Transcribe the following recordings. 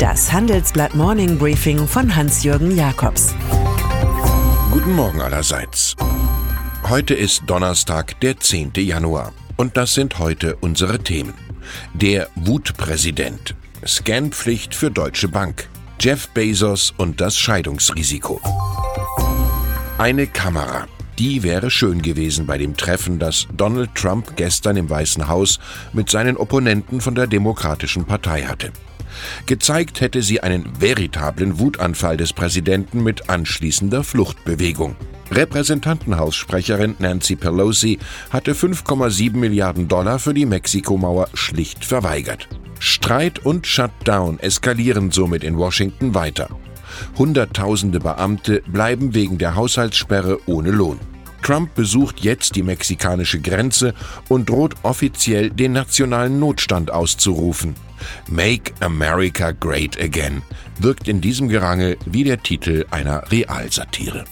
Das Handelsblatt Morning Briefing von Hans-Jürgen Jakobs. Guten Morgen allerseits. Heute ist Donnerstag, der 10. Januar. Und das sind heute unsere Themen. Der Wutpräsident. Scanpflicht für Deutsche Bank. Jeff Bezos und das Scheidungsrisiko. Eine Kamera. Die wäre schön gewesen bei dem Treffen, das Donald Trump gestern im Weißen Haus mit seinen Opponenten von der Demokratischen Partei hatte. Gezeigt hätte sie einen veritablen Wutanfall des Präsidenten mit anschließender Fluchtbewegung. Repräsentantenhaussprecherin Nancy Pelosi hatte 5,7 Milliarden Dollar für die Mexikomauer schlicht verweigert. Streit und Shutdown eskalieren somit in Washington weiter. Hunderttausende Beamte bleiben wegen der Haushaltssperre ohne Lohn. Trump besucht jetzt die mexikanische Grenze und droht offiziell den nationalen Notstand auszurufen. Make America Great Again wirkt in diesem Gerangel wie der Titel einer Realsatire.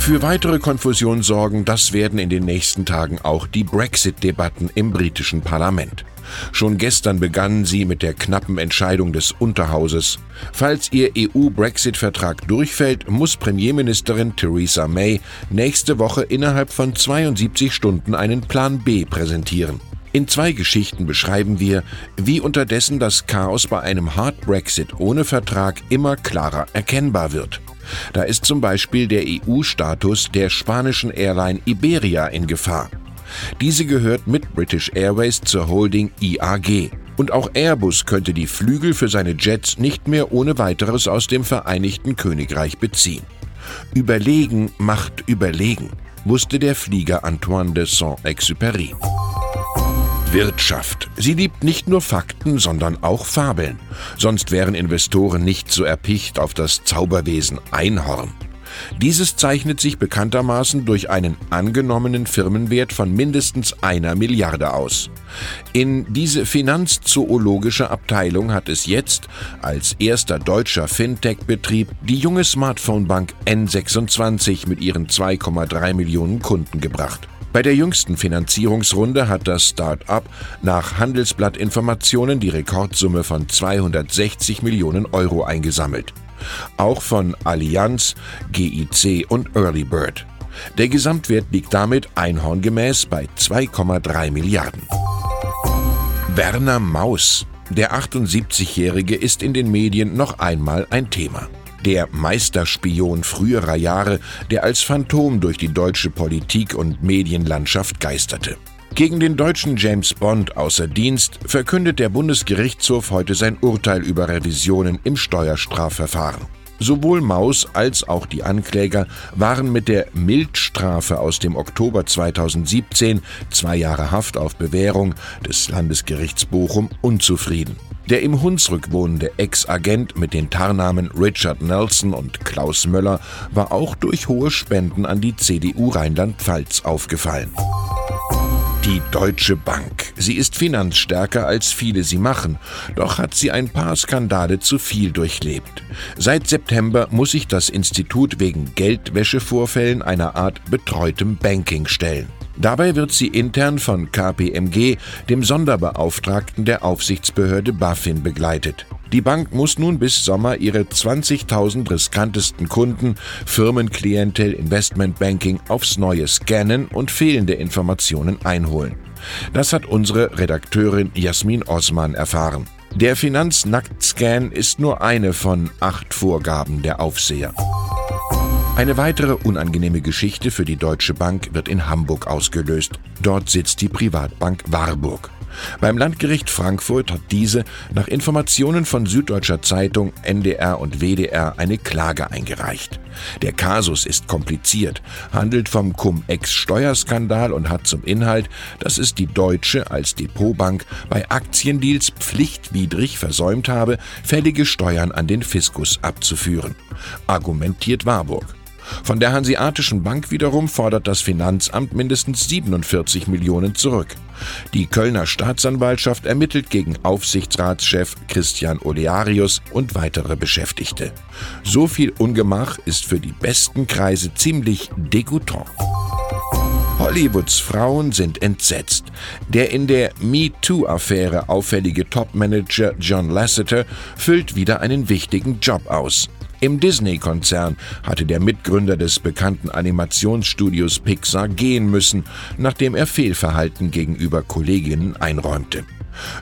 Für weitere Konfusion sorgen, das werden in den nächsten Tagen auch die Brexit-Debatten im britischen Parlament. Schon gestern begannen sie mit der knappen Entscheidung des Unterhauses. Falls ihr EU-Brexit-Vertrag durchfällt, muss Premierministerin Theresa May nächste Woche innerhalb von 72 Stunden einen Plan B präsentieren. In zwei Geschichten beschreiben wir, wie unterdessen das Chaos bei einem Hard Brexit ohne Vertrag immer klarer erkennbar wird. Da ist zum Beispiel der EU-Status der spanischen Airline Iberia in Gefahr. Diese gehört mit British Airways zur Holding IAG. Und auch Airbus könnte die Flügel für seine Jets nicht mehr ohne weiteres aus dem Vereinigten Königreich beziehen. Überlegen macht überlegen, wusste der Flieger Antoine de Saint-Exupéry. Wirtschaft. Sie liebt nicht nur Fakten, sondern auch Fabeln. Sonst wären Investoren nicht so erpicht auf das Zauberwesen Einhorn. Dieses zeichnet sich bekanntermaßen durch einen angenommenen Firmenwert von mindestens einer Milliarde aus. In diese finanzzoologische Abteilung hat es jetzt als erster deutscher Fintech-Betrieb die junge Smartphone-Bank N26 mit ihren 2,3 Millionen Kunden gebracht. Bei der jüngsten Finanzierungsrunde hat das Start-up nach Handelsblattinformationen die Rekordsumme von 260 Millionen Euro eingesammelt. Auch von Allianz, GIC und Early Bird. Der Gesamtwert liegt damit einhorngemäß bei 2,3 Milliarden. Werner Maus. Der 78-Jährige ist in den Medien noch einmal ein Thema der Meisterspion früherer Jahre, der als Phantom durch die deutsche Politik und Medienlandschaft geisterte. Gegen den deutschen James Bond außer Dienst verkündet der Bundesgerichtshof heute sein Urteil über Revisionen im Steuerstrafverfahren. Sowohl Maus als auch die Ankläger waren mit der Mildstrafe aus dem Oktober 2017, zwei Jahre Haft auf Bewährung des Landesgerichts Bochum, unzufrieden. Der im Hunsrück wohnende Ex-Agent mit den Tarnamen Richard Nelson und Klaus Möller war auch durch hohe Spenden an die CDU Rheinland-Pfalz aufgefallen. Die Deutsche Bank. Sie ist finanzstärker, als viele sie machen, doch hat sie ein paar Skandale zu viel durchlebt. Seit September muss sich das Institut wegen Geldwäschevorfällen einer Art betreutem Banking stellen. Dabei wird sie intern von KPMG, dem Sonderbeauftragten der Aufsichtsbehörde BaFin, begleitet. Die Bank muss nun bis Sommer ihre 20.000 riskantesten Kunden, Firmenklientel, Investmentbanking aufs Neue scannen und fehlende Informationen einholen. Das hat unsere Redakteurin Jasmin Osman erfahren. Der Finanznackt-Scan ist nur eine von acht Vorgaben der Aufseher. Eine weitere unangenehme Geschichte für die Deutsche Bank wird in Hamburg ausgelöst. Dort sitzt die Privatbank Warburg. Beim Landgericht Frankfurt hat diese nach Informationen von Süddeutscher Zeitung, NDR und WDR eine Klage eingereicht. Der Kasus ist kompliziert, handelt vom Cum-Ex-Steuerskandal und hat zum Inhalt, dass es die Deutsche als Depotbank bei Aktiendeals pflichtwidrig versäumt habe, fällige Steuern an den Fiskus abzuführen. Argumentiert Warburg. Von der Hanseatischen Bank wiederum fordert das Finanzamt mindestens 47 Millionen zurück. Die Kölner Staatsanwaltschaft ermittelt gegen Aufsichtsratschef Christian Olearius und weitere Beschäftigte. So viel Ungemach ist für die besten Kreise ziemlich degutant. Hollywoods Frauen sind entsetzt. Der in der MeToo-Affäre auffällige Topmanager John Lasseter füllt wieder einen wichtigen Job aus. Im Disney-Konzern hatte der Mitgründer des bekannten Animationsstudios Pixar gehen müssen, nachdem er Fehlverhalten gegenüber Kolleginnen einräumte.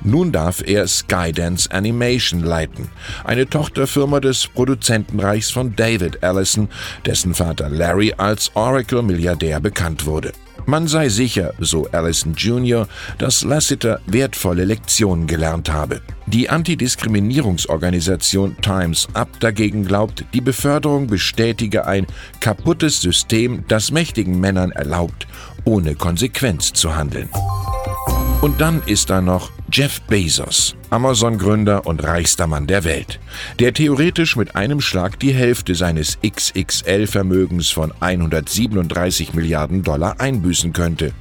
Nun darf er Skydance Animation leiten, eine Tochterfirma des Produzentenreichs von David Allison, dessen Vater Larry als Oracle-Milliardär bekannt wurde. Man sei sicher, so Allison Jr., dass Lassiter wertvolle Lektionen gelernt habe. Die Antidiskriminierungsorganisation Times Up dagegen glaubt, die Beförderung bestätige ein kaputtes System, das mächtigen Männern erlaubt, ohne Konsequenz zu handeln. Und dann ist da noch Jeff Bezos, Amazon-Gründer und reichster Mann der Welt, der theoretisch mit einem Schlag die Hälfte seines XXL-Vermögens von 137 Milliarden Dollar einbüßen könnte.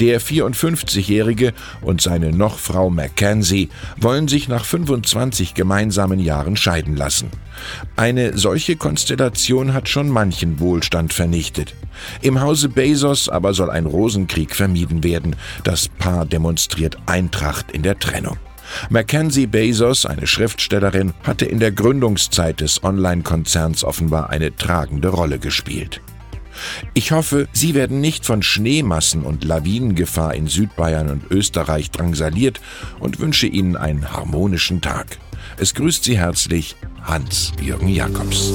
Der 54-Jährige und seine Nochfrau Mackenzie wollen sich nach 25 gemeinsamen Jahren scheiden lassen. Eine solche Konstellation hat schon manchen Wohlstand vernichtet. Im Hause Bezos aber soll ein Rosenkrieg vermieden werden. Das Paar demonstriert Eintracht in der Trennung. Mackenzie Bezos, eine Schriftstellerin, hatte in der Gründungszeit des Online-Konzerns offenbar eine tragende Rolle gespielt. Ich hoffe, Sie werden nicht von Schneemassen und Lawinengefahr in Südbayern und Österreich drangsaliert und wünsche Ihnen einen harmonischen Tag. Es grüßt Sie herzlich Hans-Jürgen Jakobs.